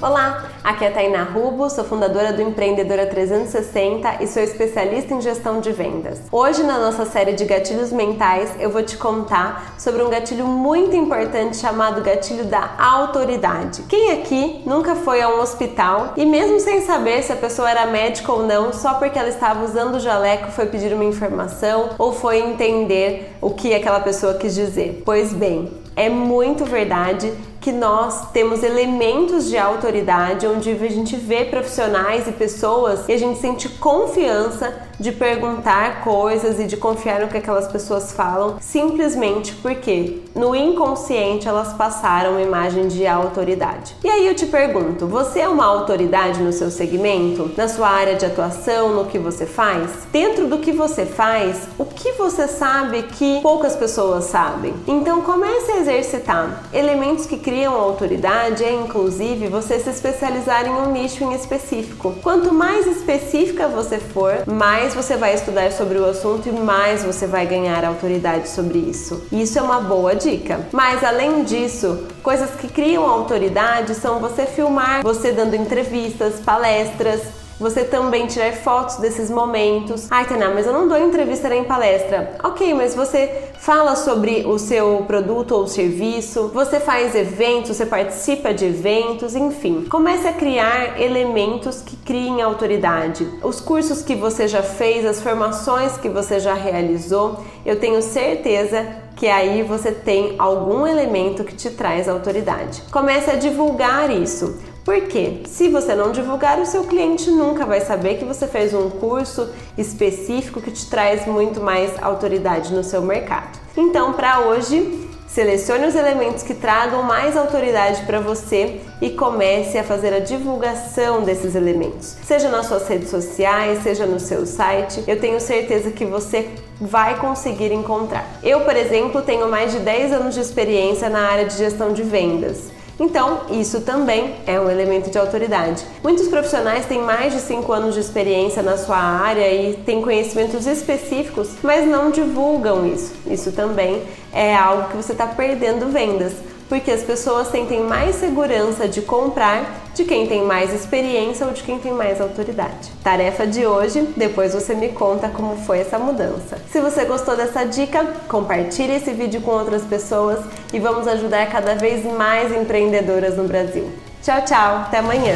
Olá, aqui é a Tainá Rubo, sou fundadora do Empreendedora 360 e sou especialista em gestão de vendas. Hoje, na nossa série de gatilhos mentais, eu vou te contar sobre um gatilho muito importante chamado gatilho da autoridade. Quem aqui nunca foi a um hospital e, mesmo sem saber se a pessoa era médica ou não, só porque ela estava usando o jaleco foi pedir uma informação ou foi entender o que aquela pessoa quis dizer? Pois bem, é muito verdade que nós temos elementos de autoridade onde a gente vê profissionais e pessoas e a gente sente confiança de perguntar coisas e de confiar no que aquelas pessoas falam, simplesmente porque no inconsciente elas passaram uma imagem de autoridade. E aí eu te pergunto, você é uma autoridade no seu segmento, na sua área de atuação, no que você faz? Dentro do que você faz, o que você sabe que poucas pessoas sabem? Então comece a exercitar elementos que criam criam autoridade é, inclusive, você se especializar em um nicho em específico. Quanto mais específica você for, mais você vai estudar sobre o assunto e mais você vai ganhar autoridade sobre isso. Isso é uma boa dica. Mas além disso, coisas que criam autoridade são você filmar, você dando entrevistas, palestras, você também tirar fotos desses momentos. Ai, Tainá, mas eu não dou entrevista nem palestra. Ok, mas você fala sobre o seu produto ou serviço, você faz eventos, você participa de eventos, enfim. Comece a criar elementos que criem autoridade. Os cursos que você já fez, as formações que você já realizou, eu tenho certeza que aí você tem algum elemento que te traz autoridade. Comece a divulgar isso. Porque se você não divulgar, o seu cliente nunca vai saber que você fez um curso específico que te traz muito mais autoridade no seu mercado. Então, para hoje, Selecione os elementos que tragam mais autoridade para você e comece a fazer a divulgação desses elementos. Seja nas suas redes sociais, seja no seu site, eu tenho certeza que você vai conseguir encontrar. Eu, por exemplo, tenho mais de 10 anos de experiência na área de gestão de vendas. Então, isso também é um elemento de autoridade. Muitos profissionais têm mais de 5 anos de experiência na sua área e têm conhecimentos específicos, mas não divulgam isso. Isso também é algo que você está perdendo vendas porque as pessoas sentem mais segurança de comprar de quem tem mais experiência ou de quem tem mais autoridade. Tarefa de hoje, depois você me conta como foi essa mudança. Se você gostou dessa dica, compartilhe esse vídeo com outras pessoas e vamos ajudar cada vez mais empreendedoras no Brasil. Tchau, tchau, até amanhã!